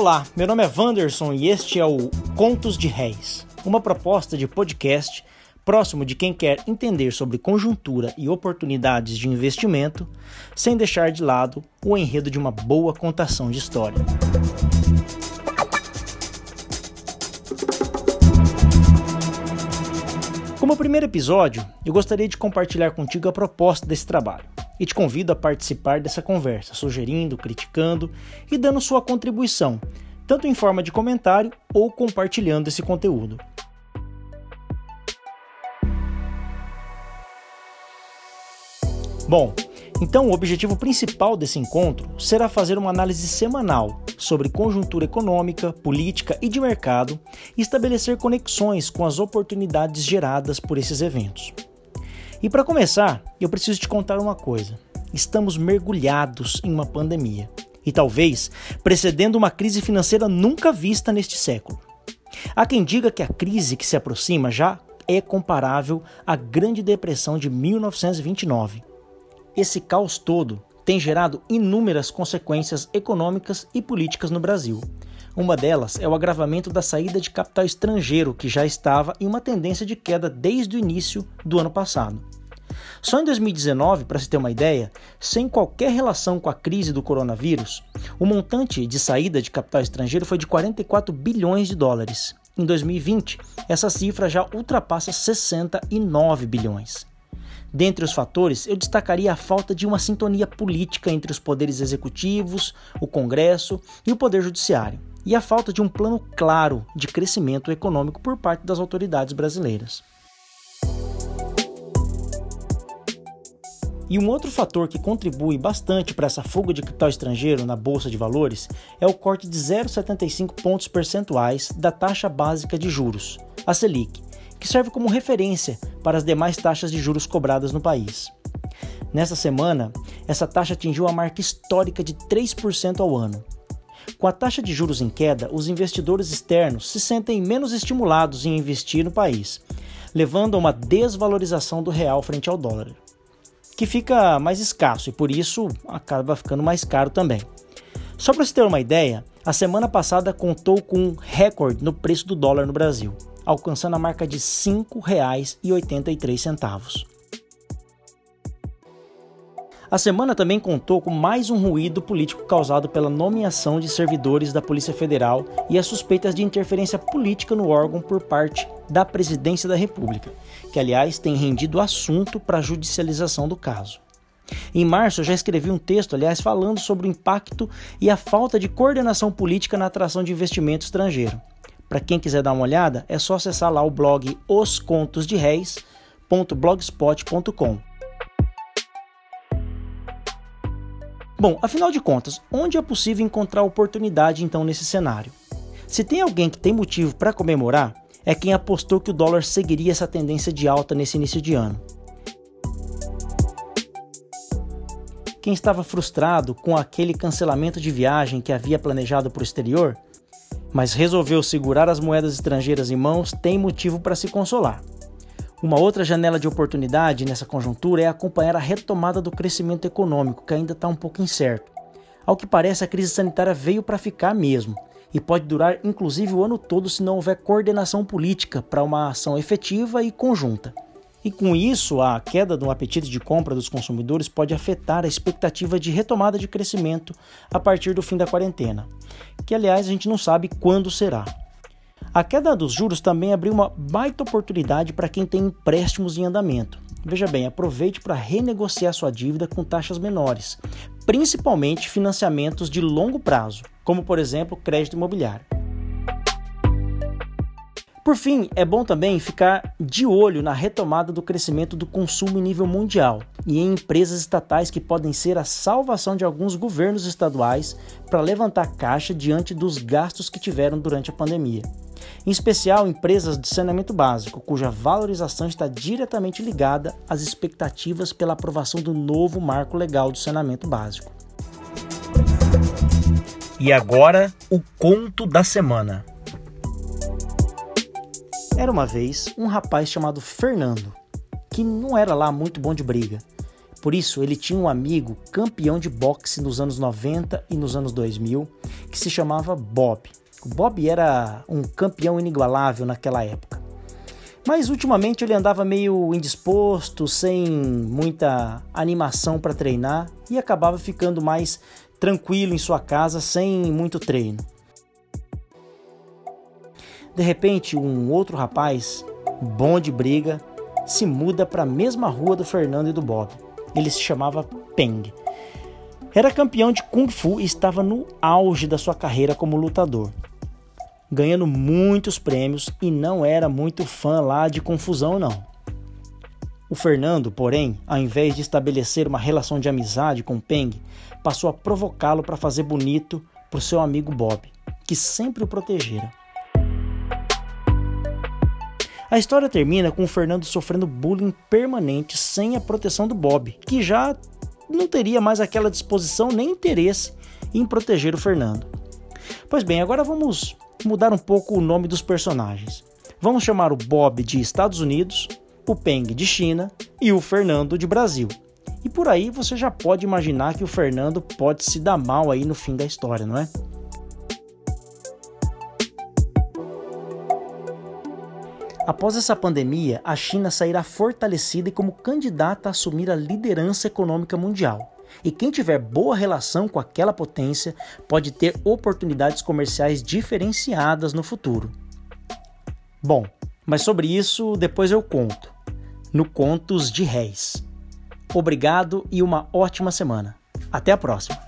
Olá, meu nome é Wanderson e este é o Contos de Réis, uma proposta de podcast próximo de quem quer entender sobre conjuntura e oportunidades de investimento, sem deixar de lado o enredo de uma boa contação de história. Como primeiro episódio, eu gostaria de compartilhar contigo a proposta desse trabalho e te convido a participar dessa conversa, sugerindo, criticando e dando sua contribuição, tanto em forma de comentário ou compartilhando esse conteúdo. Bom, então o objetivo principal desse encontro será fazer uma análise semanal sobre conjuntura econômica, política e de mercado e estabelecer conexões com as oportunidades geradas por esses eventos. E para começar, eu preciso te contar uma coisa. Estamos mergulhados em uma pandemia e talvez precedendo uma crise financeira nunca vista neste século. Há quem diga que a crise que se aproxima já é comparável à Grande Depressão de 1929. Esse caos todo tem gerado inúmeras consequências econômicas e políticas no Brasil. Uma delas é o agravamento da saída de capital estrangeiro, que já estava em uma tendência de queda desde o início do ano passado. Só em 2019, para se ter uma ideia, sem qualquer relação com a crise do coronavírus, o montante de saída de capital estrangeiro foi de 44 bilhões de dólares. Em 2020, essa cifra já ultrapassa 69 bilhões. Dentre os fatores, eu destacaria a falta de uma sintonia política entre os poderes executivos, o Congresso e o Poder Judiciário, e a falta de um plano claro de crescimento econômico por parte das autoridades brasileiras. E um outro fator que contribui bastante para essa fuga de capital estrangeiro na bolsa de valores é o corte de 0,75 pontos percentuais da taxa básica de juros, a Selic, que serve como referência para as demais taxas de juros cobradas no país. Nesta semana, essa taxa atingiu a marca histórica de 3% ao ano. Com a taxa de juros em queda, os investidores externos se sentem menos estimulados em investir no país, levando a uma desvalorização do real frente ao dólar que fica mais escasso e por isso acaba ficando mais caro também. Só para você ter uma ideia, a semana passada contou com um recorde no preço do dólar no Brasil, alcançando a marca de R$ 5,83. A semana também contou com mais um ruído político causado pela nomeação de servidores da Polícia Federal e as suspeitas de interferência política no órgão por parte da Presidência da República, que aliás tem rendido assunto para a judicialização do caso. Em março, eu já escrevi um texto, aliás, falando sobre o impacto e a falta de coordenação política na atração de investimento estrangeiro. Para quem quiser dar uma olhada, é só acessar lá o blog oscontosdereis.blogspot.com. Bom, afinal de contas, onde é possível encontrar oportunidade então nesse cenário? Se tem alguém que tem motivo para comemorar, é quem apostou que o dólar seguiria essa tendência de alta nesse início de ano. Quem estava frustrado com aquele cancelamento de viagem que havia planejado para o exterior, mas resolveu segurar as moedas estrangeiras em mãos, tem motivo para se consolar. Uma outra janela de oportunidade nessa conjuntura é acompanhar a retomada do crescimento econômico, que ainda está um pouco incerto. Ao que parece, a crise sanitária veio para ficar mesmo e pode durar inclusive o ano todo se não houver coordenação política para uma ação efetiva e conjunta. E com isso, a queda do apetite de compra dos consumidores pode afetar a expectativa de retomada de crescimento a partir do fim da quarentena, que aliás a gente não sabe quando será. A queda dos juros também abriu uma baita oportunidade para quem tem empréstimos em andamento. Veja bem, aproveite para renegociar sua dívida com taxas menores, principalmente financiamentos de longo prazo, como por exemplo crédito imobiliário. Por fim, é bom também ficar de olho na retomada do crescimento do consumo em nível mundial e em empresas estatais que podem ser a salvação de alguns governos estaduais para levantar caixa diante dos gastos que tiveram durante a pandemia. Em especial, empresas de saneamento básico, cuja valorização está diretamente ligada às expectativas pela aprovação do novo marco legal do saneamento básico. E agora, o conto da semana. Era uma vez um rapaz chamado Fernando, que não era lá muito bom de briga. Por isso, ele tinha um amigo campeão de boxe nos anos 90 e nos anos 2000, que se chamava Bob. O Bob era um campeão inigualável naquela época. Mas ultimamente ele andava meio indisposto, sem muita animação para treinar e acabava ficando mais tranquilo em sua casa sem muito treino. De repente, um outro rapaz, bom de briga, se muda para a mesma rua do Fernando e do Bob. Ele se chamava Peng. Era campeão de Kung Fu e estava no auge da sua carreira como lutador, ganhando muitos prêmios e não era muito fã lá de confusão não. O Fernando, porém, ao invés de estabelecer uma relação de amizade com Peng, passou a provocá-lo para fazer bonito para seu amigo Bob, que sempre o protegera. A história termina com o Fernando sofrendo bullying permanente sem a proteção do Bob, que já não teria mais aquela disposição nem interesse em proteger o Fernando. Pois bem, agora vamos mudar um pouco o nome dos personagens. Vamos chamar o Bob de Estados Unidos, o Peng de China e o Fernando de Brasil. E por aí você já pode imaginar que o Fernando pode se dar mal aí no fim da história, não é? Após essa pandemia, a China sairá fortalecida e como candidata a assumir a liderança econômica mundial. E quem tiver boa relação com aquela potência pode ter oportunidades comerciais diferenciadas no futuro. Bom, mas sobre isso depois eu conto, no Contos de Réis. Obrigado e uma ótima semana. Até a próxima!